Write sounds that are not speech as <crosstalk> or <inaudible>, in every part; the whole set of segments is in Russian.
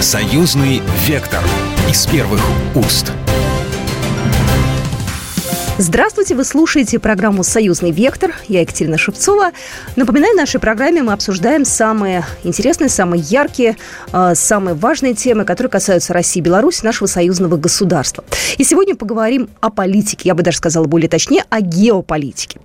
Союзный вектор из первых уст. Здравствуйте, вы слушаете программу «Союзный вектор». Я Екатерина Шевцова. Напоминаю, в нашей программе мы обсуждаем самые интересные, самые яркие, э, самые важные темы, которые касаются России и Беларуси, нашего союзного государства. И сегодня поговорим о политике, я бы даже сказала более точнее, о геополитике.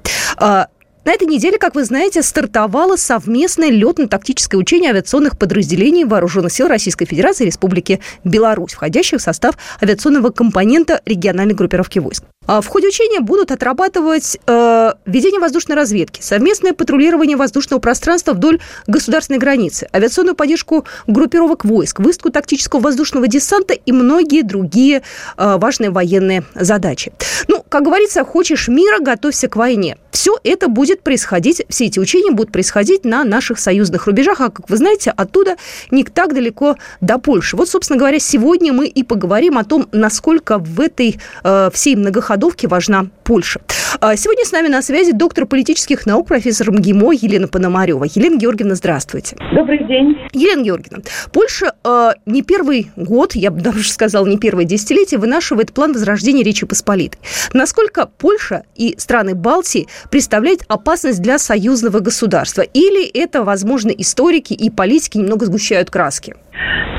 На этой неделе, как вы знаете, стартовало совместное летно-тактическое учение авиационных подразделений Вооруженных сил Российской Федерации и Республики Беларусь, входящих в состав авиационного компонента региональной группировки войск. А в ходе учения будут отрабатывать э, ведение воздушной разведки, совместное патрулирование воздушного пространства вдоль государственной границы, авиационную поддержку группировок войск, выставку тактического воздушного десанта и многие другие э, важные военные задачи. Ну, как говорится, хочешь мира, готовься к войне. Все это будет происходить, все эти учения будут происходить на наших союзных рубежах, а, как вы знаете, оттуда не так далеко до Польши. Вот, собственно говоря, сегодня мы и поговорим о том, насколько в этой э, всей многоходовой ходовке важна Польша. А сегодня с нами на связи доктор политических наук, профессор МГИМО Елена Пономарева. Елена Георгиевна, здравствуйте. Добрый день. Елена Георгиевна, Польша э, не первый год, я бы даже <laughs> сказала, не первое десятилетие, вынашивает план возрождения Речи Посполитой. Насколько Польша и страны Балтии представляют опасность для союзного государства? Или это, возможно, историки и политики немного сгущают краски?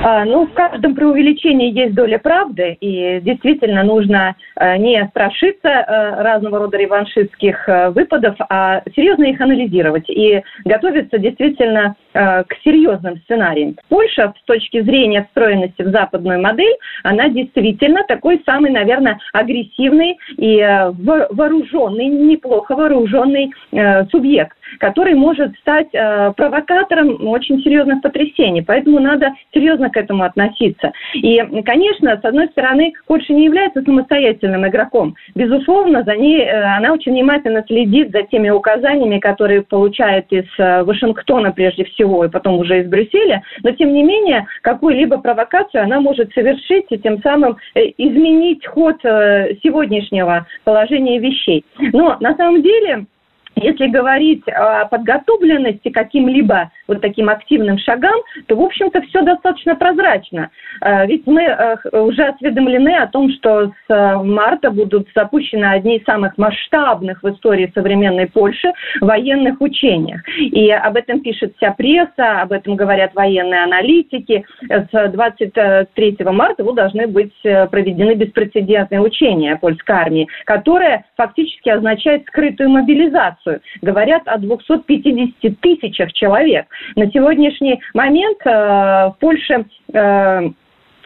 А, ну, в каждом преувеличении есть доля правды, и действительно нужно э, не страшиться э, разного рода реваншистских э, выпадов, а серьезно их анализировать и готовиться действительно к серьезным сценариям. Польша, с точки зрения встроенности в западную модель, она действительно такой самый, наверное, агрессивный и вооруженный, неплохо вооруженный субъект который может стать э, провокатором очень серьезных потрясений. Поэтому надо серьезно к этому относиться. И, конечно, с одной стороны, Польша не является самостоятельным игроком. Безусловно, за ней э, она очень внимательно следит за теми указаниями, которые получает из э, Вашингтона прежде всего, и потом уже из Брюсселя. Но, тем не менее, какую-либо провокацию она может совершить и тем самым э, изменить ход э, сегодняшнего положения вещей. Но на самом деле если говорить о подготовленности каким-либо вот таким активным шагам, то, в общем-то, все достаточно прозрачно. А, ведь мы э, уже осведомлены о том, что с э, марта будут запущены одни из самых масштабных в истории современной Польши военных учениях. И об этом пишет вся пресса, об этом говорят военные аналитики. С 23 марта вот должны быть э, проведены беспрецедентные учения польской армии, которые фактически означают скрытую мобилизацию. Говорят о 250 тысячах человек. На сегодняшний момент э, в Польше Э,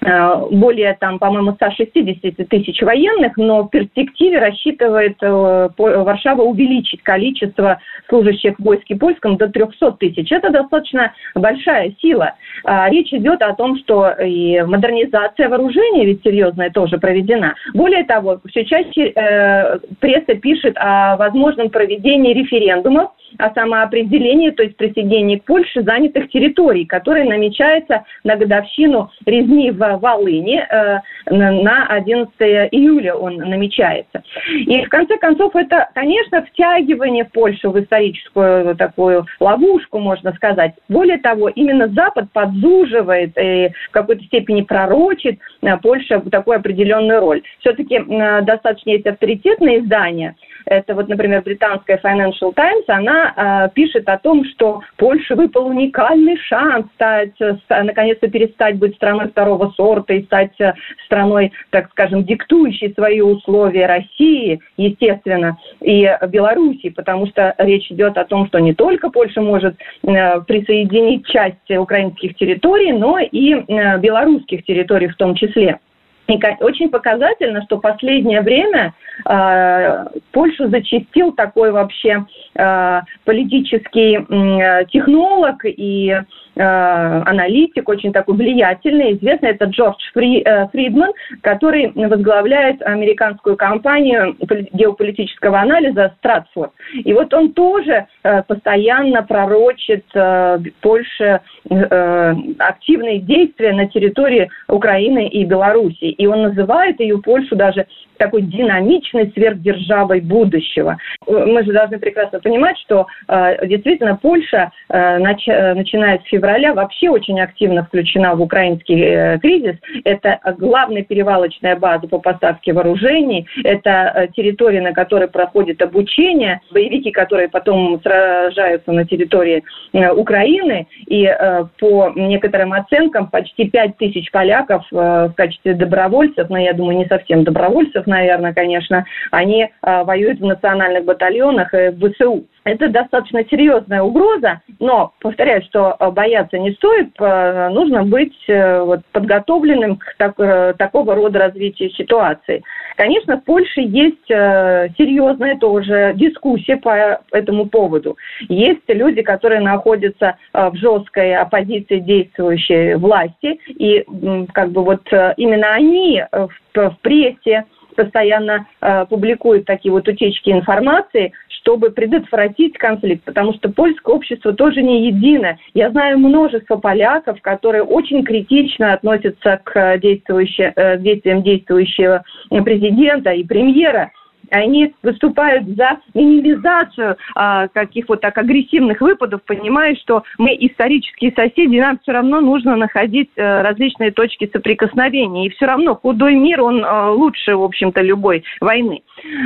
более, там, по-моему, 160 тысяч военных, но в перспективе рассчитывает э, Варшава увеличить количество служащих в войске польском до 300 тысяч. Это достаточно большая сила. А, речь идет о том, что и модернизация вооружения ведь серьезная тоже проведена. Более того, все чаще э, пресса пишет о возможном проведении референдумов о самоопределении, то есть присоединении к Польше занятых территорий, которые намечается на годовщину резни в Волыни э, на 11 июля он намечается. И в конце концов это, конечно, втягивание Польши в историческую такую ловушку, можно сказать. Более того, именно Запад подзуживает и в какой-то степени пророчит э, Польше такую определенную роль. Все-таки э, достаточно есть авторитетные издания – это вот, например, британская Financial Times, она э, пишет о том, что Польше выпал уникальный шанс стать, наконец-то перестать быть страной второго сорта и стать э, страной, так скажем, диктующей свои условия России, естественно, и Белоруссии, потому что речь идет о том, что не только Польша может э, присоединить часть украинских территорий, но и э, белорусских территорий в том числе. И очень показательно, что последнее время э, Польшу зачастил такой вообще э, политический э, технолог и э, аналитик, очень такой влиятельный, известный, это Джордж Фри, э, Фридман, который возглавляет американскую компанию геополитического анализа Стратфорд. И вот он тоже э, постоянно пророчит э, Польше э, активные действия на территории Украины и Белоруссии. И он называет ее Польшу даже такой динамичной сверхдержавой будущего. Мы же должны прекрасно понимать, что э, действительно Польша, э, нач, э, начиная с февраля, вообще очень активно включена в украинский э, кризис. Это главная перевалочная база по поставке вооружений, это э, территория, на которой проходит обучение, боевики, которые потом сражаются на территории э, Украины, и э, по некоторым оценкам почти 5 тысяч поляков э, в качестве добровольцев, но я думаю, не совсем добровольцев, наверное, конечно, они э, воюют в национальных батальонах и в ВСУ. Это достаточно серьезная угроза, но повторяю, что э, бояться не стоит, э, нужно быть э, вот, подготовленным к так, такого рода развитию ситуации. Конечно, в Польше есть серьезная тоже дискуссия по этому поводу. Есть люди, которые находятся в жесткой оппозиции действующей власти, и как бы вот именно они в, в прессе, постоянно э, публикуют такие вот утечки информации, чтобы предотвратить конфликт, потому что польское общество тоже не единое. Я знаю множество поляков, которые очень критично относятся к действующим, э, действиям действующего президента и премьера, они выступают за минимизацию а, каких вот так агрессивных выпадов, понимая, что мы исторические соседи, нам все равно нужно находить а, различные точки соприкосновения. И все равно худой мир, он а, лучше, в общем-то, любой войны.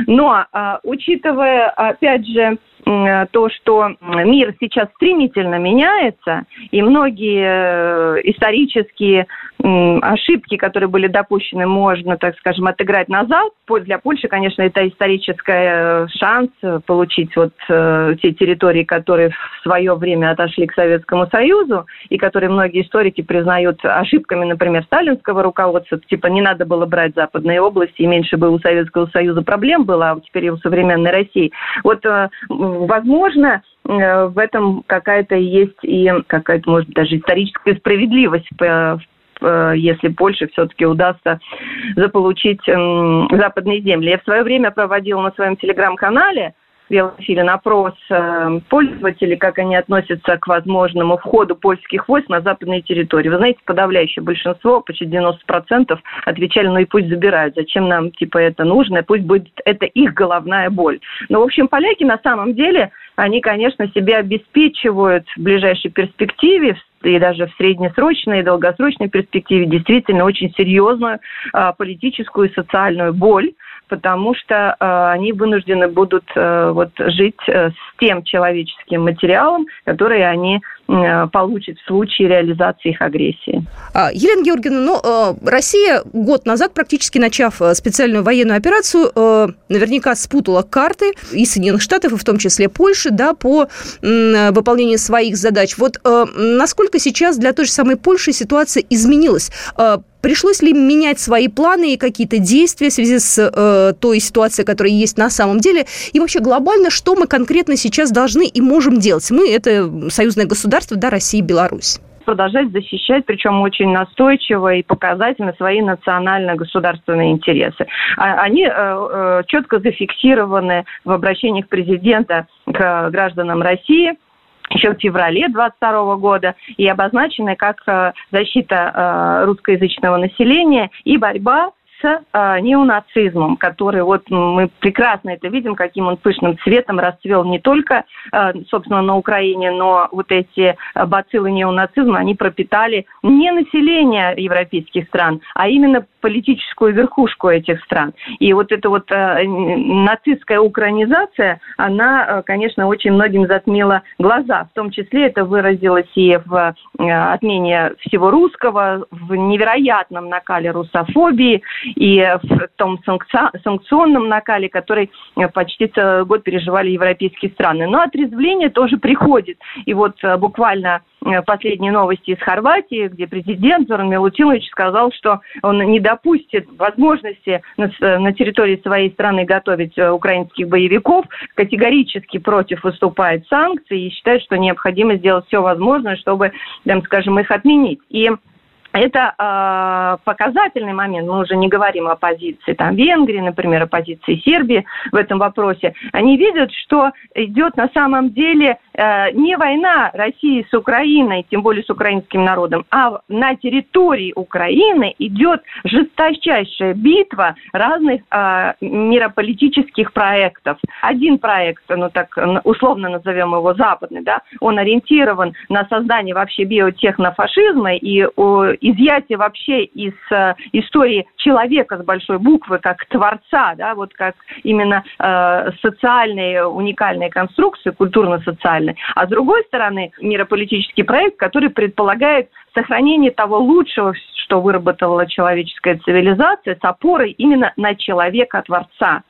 Но, а, учитывая, опять же, то, что мир сейчас стремительно меняется, и многие э, исторические ошибки, которые были допущены, можно, так скажем, отыграть назад. Для Польши, конечно, это исторический э, шанс получить вот э, те территории, которые в свое время отошли к Советскому Союзу, и которые многие историки признают ошибками, например, сталинского руководства, типа не надо было брать западные области, и меньше было у Советского Союза проблем было, а теперь и у современной России. Вот, э, возможно, э, в этом какая-то есть и какая-то, может даже историческая справедливость в Э, если Польше все-таки удастся заполучить западные земли. Я в свое время проводила на своем телеграм-канале Велофилин опрос э, пользователей, как они относятся к возможному входу польских войск на западные территории. Вы знаете, подавляющее большинство, почти 90% отвечали, ну и пусть забирают, зачем нам типа это нужно, пусть будет это их головная боль. Но, в общем, поляки на самом деле, они, конечно, себя обеспечивают в ближайшей перспективе, и даже в среднесрочной и долгосрочной перспективе действительно очень серьезную а, политическую и социальную боль, потому что э, они вынуждены будут э, вот жить э, с тем человеческим материалом, который они э, получат в случае реализации их агрессии. А, Елена Георгиевна, ну, э, Россия год назад, практически начав э, специальную военную операцию, наверняка спутала карты и Соединенных Штатов, и в том числе Польши, да, по выполнению своих задач. Вот насколько сейчас для той же самой Польши ситуация изменилась? Пришлось ли менять свои планы и какие-то действия в связи с э, той ситуацией, которая есть на самом деле? И вообще глобально, что мы конкретно сейчас должны и можем делать? Мы – это союзное государство, да, Россия и Беларусь продолжать защищать, причем очень настойчиво и показательно свои национальные государственные интересы. А, они э, э, четко зафиксированы в обращениях президента к гражданам России – еще в феврале 22 года и обозначены как э, защита русскоязычного населения и борьба э, неонацизмом, который вот мы прекрасно это видим, каким он пышным цветом расцвел не только, э, собственно, на Украине, но вот эти э, бациллы неонацизма, они пропитали не население европейских стран, а именно политическую верхушку этих стран. И вот эта вот э, нацистская украинизация, она, э, конечно, очень многим затмила глаза. В том числе это выразилось и в э, отмене всего русского, в невероятном накале русофобии и в том санкционном накале, который э, почти целый год переживали европейские страны. Но отрезвление тоже приходит. И вот э, буквально последние новости из Хорватии, где президент Зоран Милутинович сказал, что он не допустит возможности на, территории своей страны готовить э, украинских боевиков, категорически против выступает санкций и считает, что необходимо сделать все возможное, чтобы, там, скажем, их отменить. И это э, показательный момент. Мы уже не говорим о позиции там, Венгрии, например, о позиции Сербии в этом вопросе. Они видят, что идет на самом деле э, не война России с Украиной, тем более с украинским народом, а на территории Украины идет жесточайшая битва разных э, мирополитических проектов. Один проект, ну так условно назовем его западный, да, он ориентирован на создание вообще биотехнофашизма и о, изъятие вообще из э, истории человека с большой буквы как творца, да, вот как именно э, социальные уникальные конструкции, культурно-социальные. А с другой стороны, мирополитический проект, который предполагает сохранение того лучшего, что выработала человеческая цивилизация, с опорой именно на человека-творца,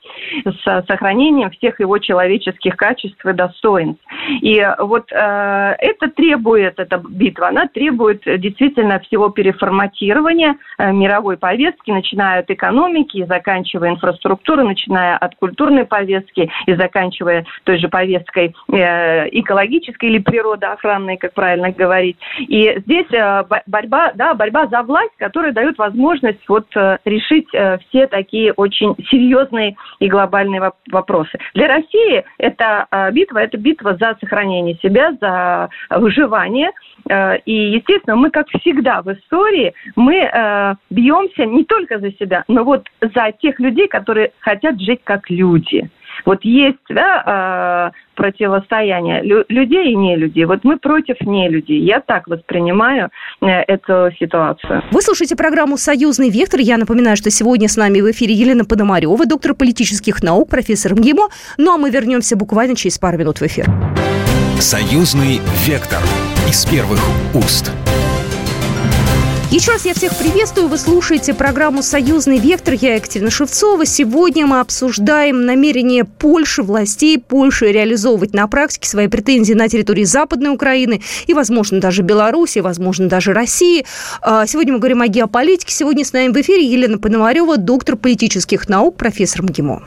с сохранением всех его человеческих качеств и достоинств. И вот э, это требует, эта битва, она требует действительно всего переформатирования э, мировой повестки, начиная от экономики и заканчивая инфраструктурой, начиная от культурной повестки и заканчивая той же повесткой э, экологической или природоохранной, как правильно говорить. И здесь э, борьба, да, борьба за власть, которая дает возможность вот э, решить э, все такие очень серьезные и глобальные вопросы. Для России эта э, битва, это битва за сохранение себя, за выживание. И, естественно, мы, как всегда в истории, мы бьемся не только за себя, но вот за тех людей, которые хотят жить как люди. Вот есть да, э, противостояние лю- людей и не людей. Вот мы против не людей. Я так воспринимаю э, эту ситуацию. Вы слушаете программу «Союзный вектор». Я напоминаю, что сегодня с нами в эфире Елена Пономарева, доктор политических наук, профессор МГИМО. Ну а мы вернемся буквально через пару минут в эфир. «Союзный вектор» из первых уст. Еще раз я всех приветствую. Вы слушаете программу «Союзный вектор». Я Екатерина Шевцова. Сегодня мы обсуждаем намерение Польши, властей Польши реализовывать на практике свои претензии на территории Западной Украины и, возможно, даже Беларуси, возможно, даже России. А, сегодня мы говорим о геополитике. Сегодня с нами в эфире Елена Пономарева, доктор политических наук, профессор МГИМО.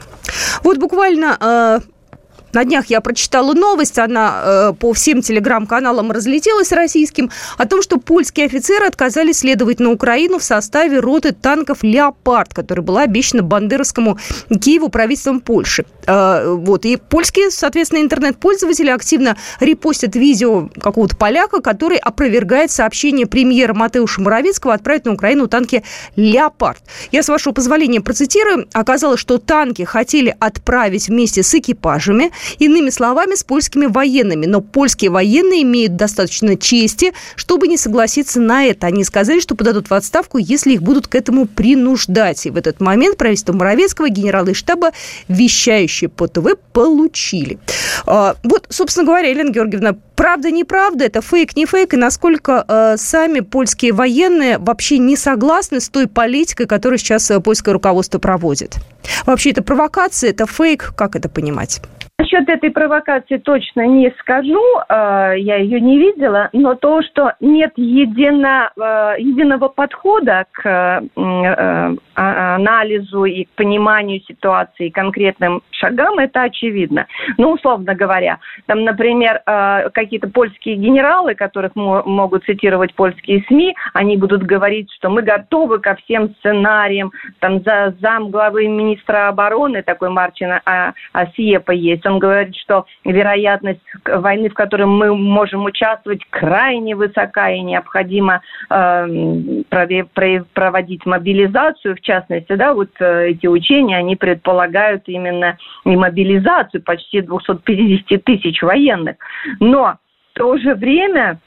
Вот буквально а, на днях я прочитала новость, она э, по всем телеграм-каналам разлетелась российским, о том, что польские офицеры отказались следовать на Украину в составе роты танков «Леопард», которая была обещана Бандеровскому Киеву правительством Польши. Э, вот. И польские, соответственно, интернет-пользователи активно репостят видео какого-то поляка, который опровергает сообщение премьера Матеуша Моровицкого отправить на Украину танки «Леопард». Я, с вашего позволения, процитирую. Оказалось, что танки хотели отправить вместе с экипажами – Иными словами, с польскими военными. Но польские военные имеют достаточно чести, чтобы не согласиться на это. Они сказали, что подадут в отставку, если их будут к этому принуждать. И в этот момент правительство Моровецкого, генералы штаба, вещающие по ТВ, получили. А, вот, собственно говоря, Елена Георгиевна, правда, неправда, это фейк, не фейк, и насколько э, сами польские военные вообще не согласны с той политикой, которую сейчас э, польское руководство проводит? Вообще это провокация, это фейк, как это понимать? Насчет этой провокации точно не скажу, э, я ее не видела, но то, что нет едино, э, единого подхода к э, а, анализу и к пониманию ситуации конкретным шагам, это очевидно. Ну, условно говоря, там, например, какие-то польские генералы, которых могут цитировать польские СМИ, они будут говорить, что мы готовы ко всем сценариям, там за зам главы министра обороны, такой Марчин Асиепа есть, он говорит, что вероятность войны, в которой мы можем участвовать, крайне высока и необходимо э, проводить мобилизацию, в частности, да, вот э, эти учения, они предполагают именно и мобилизацию почти 250 тысяч военных. Но в то же время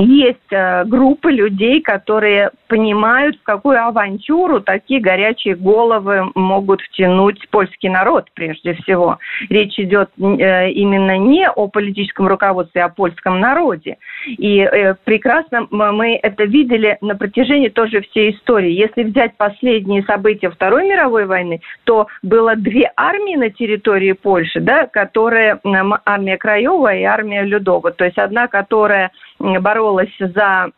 есть э, группы людей, которые понимают, в какую авантюру такие горячие головы могут втянуть польский народ прежде всего. Речь идет э, именно не о политическом руководстве, а о польском народе. И э, прекрасно мы это видели на протяжении тоже всей истории. Если взять последние события Второй мировой войны, то было две армии на территории Польши, да, которые армия Краева и армия Людова. То есть одна, которая боролась за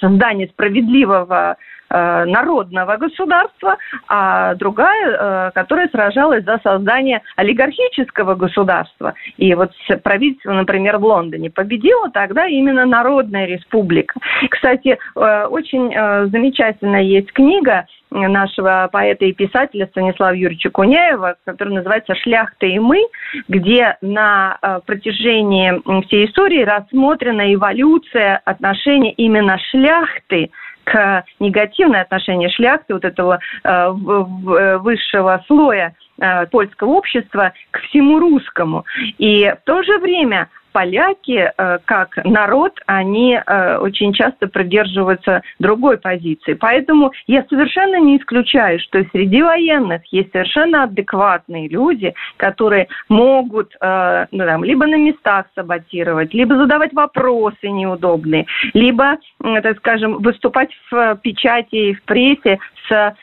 создание справедливого народного государства, а другая, э, которая сражалась за создание олигархического государства. И вот правительство, например, в Лондоне победило тогда именно Народная республика. Кстати, э, очень замечательная есть книга нашего поэта и писателя Станислава Юрьевича Куняева, который называется «Шляхта и мы», где на э, протяжении всей истории рассмотрена эволюция отношения именно шляхты к негативное отношение шляхты, вот этого э, высшего слоя э, польского общества к всему русскому. И в то же время поляки, э, как народ, они э, очень часто придерживаются другой позиции. Поэтому я совершенно не исключаю, что среди военных есть совершенно адекватные люди, которые могут э, ну, там, либо на местах саботировать, либо задавать вопросы неудобные, либо, так скажем, выступать в печати и в прессе с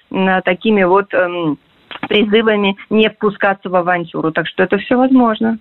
такими вот эм, призывами не впускаться в авантюру. Так что это все возможно.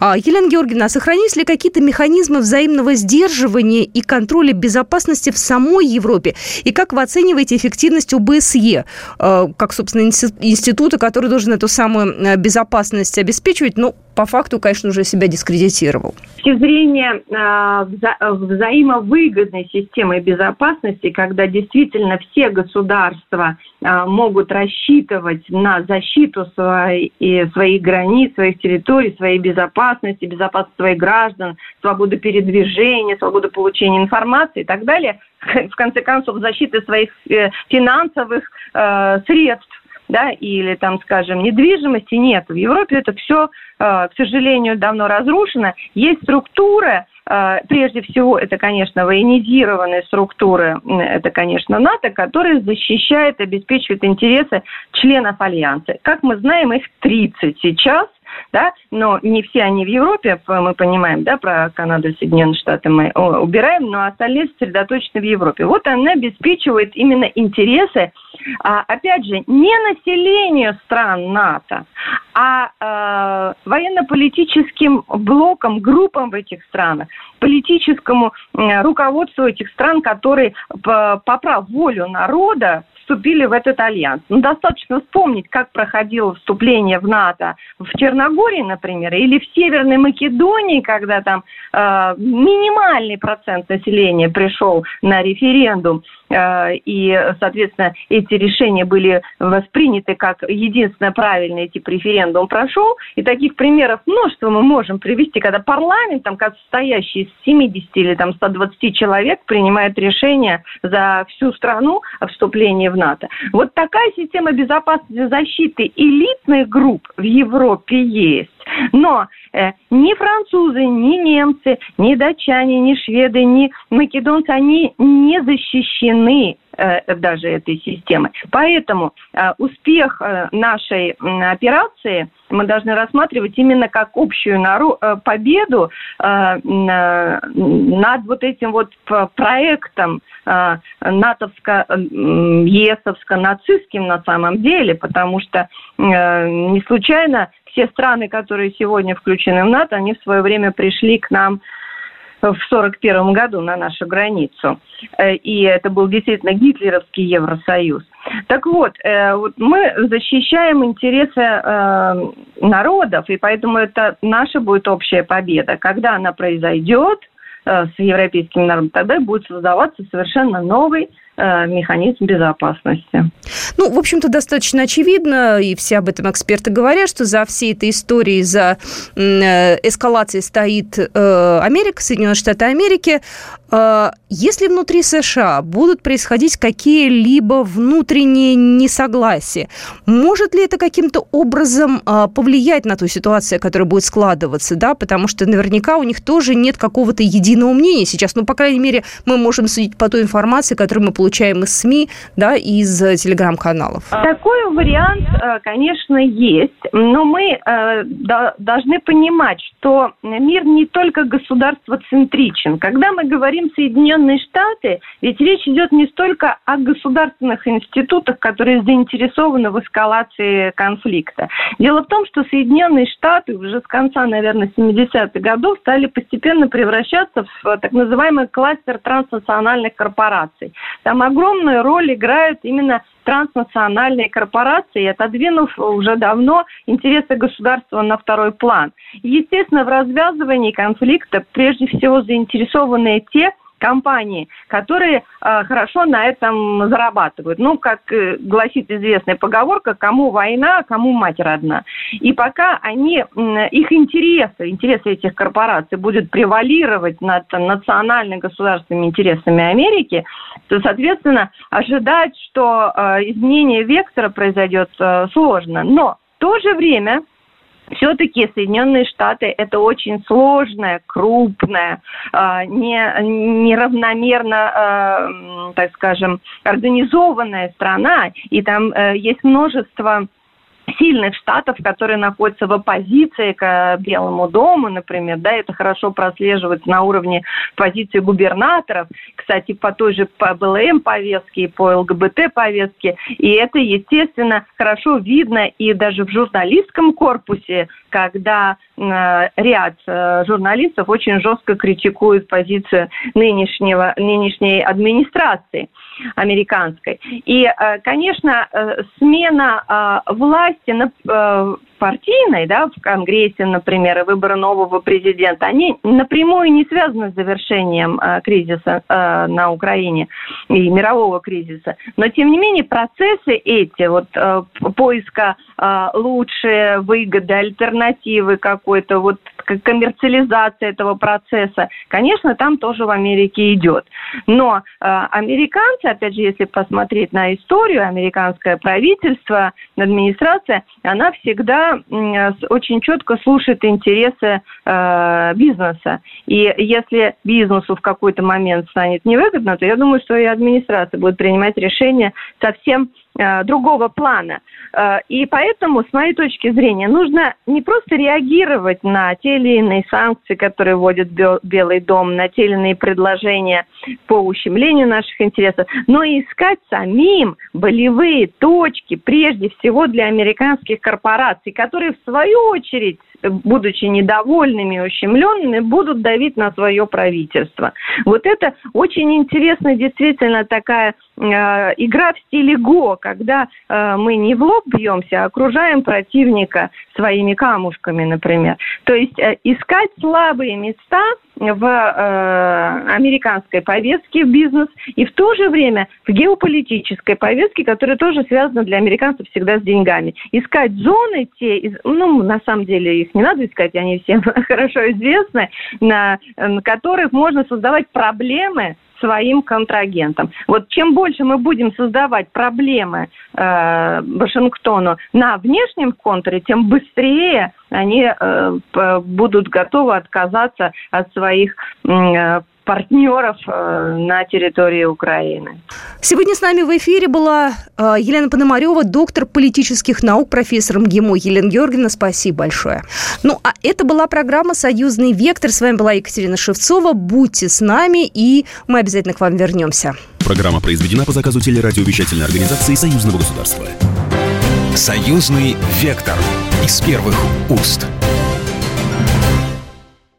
А, Елена Георгиевна, а сохранились ли какие-то механизмы взаимного сдерживания и контроля безопасности в самой Европе? И как вы оцениваете эффективность ОБСЕ, а, как, собственно, института, который должен эту самую безопасность обеспечивать? Ну, по факту, конечно, уже себя дискредитировал. С точки зрения э, вза- взаимовыгодной системы безопасности, когда действительно все государства э, могут рассчитывать на защиту своей, своих границ, своих территорий, своей безопасности, безопасности своих граждан, свободу передвижения, свободу получения информации и так далее, <laughs> в конце концов, защиты своих э, финансовых э, средств, да, или там, скажем, недвижимости нет. В Европе это все, э, к сожалению, давно разрушено. Есть структуры, э, прежде всего, это, конечно, военизированные структуры, это, конечно, НАТО, которые защищают, обеспечивают интересы членов Альянса. Как мы знаем, их 30 сейчас, да, но не все они в Европе, мы понимаем, да, про Канаду, Соединенные Штаты мы убираем, но остальные сосредоточены в Европе. Вот она обеспечивает именно интересы, а, опять же, не населению стран НАТО, а, а военно-политическим блокам, группам в этих странах, политическому руководству этих стран, которые, поправ волю народа, вступили в этот альянс. Ну, достаточно вспомнить, как проходило вступление в НАТО в Черногории, например, или в Северной Македонии, когда там э, минимальный процент населения пришел на референдум, и, соответственно, эти решения были восприняты как единственно правильный тип референдум прошел. И таких примеров множество мы можем привести, когда парламент, там, как состоящий из 70 или там, 120 человек, принимает решение за всю страну о вступлении в НАТО. Вот такая система безопасности защиты элитных групп в Европе есть. Но э, ни французы, ни немцы, ни датчане, ни шведы, ни македонцы, они не защищены э, даже этой системы. Поэтому э, успех э, нашей операции мы должны рассматривать именно как общую нару- э, победу э, над вот этим вот проектом э, натовско-есовско-нацистским на самом деле, потому что не случайно все страны, которые сегодня включены в НАТО, они в свое время пришли к нам в 1941 году на нашу границу. Э, и это был действительно гитлеровский Евросоюз. Так вот, э, мы защищаем интересы э, народов, и поэтому это наша будет общая победа. Когда она произойдет с европейским народом, тогда будет создаваться совершенно новый механизм безопасности. Ну, в общем-то, достаточно очевидно, и все об этом эксперты говорят, что за всей этой историей, за э, эскалацией стоит э, Америка, Соединенные Штаты Америки. Если внутри США будут происходить какие-либо внутренние несогласия, может ли это каким-то образом повлиять на ту ситуацию, которая будет складываться, да, потому что наверняка у них тоже нет какого-то единого мнения сейчас, ну, по крайней мере, мы можем судить по той информации, которую мы получаем из СМИ, да, из э, телеграм-каналов? Такой вариант, э, конечно, есть, но мы э, должны понимать, что мир не только государство-центричен. Когда мы говорим Соединенные Штаты, ведь речь идет не столько о государственных институтах, которые заинтересованы в эскалации конфликта. Дело в том, что Соединенные Штаты уже с конца, наверное, 70-х годов стали постепенно превращаться в так называемый кластер транснациональных корпораций. Там огромную роль играют именно транснациональные корпорации, отодвинув уже давно интересы государства на второй план. Естественно, в развязывании конфликта прежде всего заинтересованы те, компании, которые э, хорошо на этом зарабатывают. Ну, как э, гласит известная поговорка, кому война, кому мать родна. И пока они, э, их интересы, интересы этих корпораций будут превалировать над национальными государственными интересами Америки, то, соответственно, ожидать, что э, изменение вектора произойдет э, сложно. Но в то же время все-таки Соединенные Штаты это очень сложная, крупная, а, не, неравномерно, а, так скажем, организованная страна, и там э, есть множество сильных штатов, которые находятся в оппозиции к Белому дому, например, да, это хорошо прослеживается на уровне позиции губернаторов, кстати, по той же по БЛМ повестке и по ЛГБТ повестке, и это, естественно, хорошо видно и даже в журналистском корпусе, когда э, ряд э, журналистов очень жестко критикует позицию нынешнего, нынешней администрации американской. И, э, конечно, э, смена э, власти на партийной, да, в Конгрессе, например, и выборы нового президента, они напрямую не связаны с завершением кризиса на Украине и мирового кризиса. Но, тем не менее, процессы эти, вот э, поиска лучшей выгоды, альтернативы какой-то, вот коммерциализация этого процесса, конечно, там тоже в Америке идет. Но э, американцы, опять же, если посмотреть на историю, американское правительство, администрация, она всегда э, очень четко слушает интересы э, бизнеса. И если бизнесу в какой-то момент станет невыгодно, то я думаю, что и администрация будет принимать решения совсем другого плана. Э, и поэтому, с моей точки зрения, нужно не просто реагировать на те или иные санкции, которые вводит Белый дом, на те или иные предложения по ущемлению наших интересов, но и искать самим болевые точки, прежде всего для американских корпораций, которые в свою очередь будучи недовольными и ущемленными, будут давить на свое правительство. Вот это очень интересная действительно такая э, игра в стиле ГО, когда э, мы не в лоб бьемся, а окружаем противника своими камушками, например. То есть э, искать слабые места в э, американской повестке в бизнес и в то же время в геополитической повестке, которая тоже связана для американцев всегда с деньгами. Искать зоны те, ну, на самом деле их не надо искать, они всем <laughs> хорошо известны, на, на которых можно создавать проблемы своим контрагентам. Вот чем больше мы будем создавать проблемы э, Вашингтону на внешнем контуре, тем быстрее они э, будут готовы отказаться от своих э, партнеров э, на территории Украины. Сегодня с нами в эфире была э, Елена Пономарева, доктор политических наук, профессор МГИМО. Елена Георгиевна, спасибо большое. Ну, а это была программа «Союзный вектор». С вами была Екатерина Шевцова. Будьте с нами, и мы обязательно к вам вернемся. Программа произведена по заказу телерадиовещательной организации Союзного государства. «Союзный вектор» из первых уст.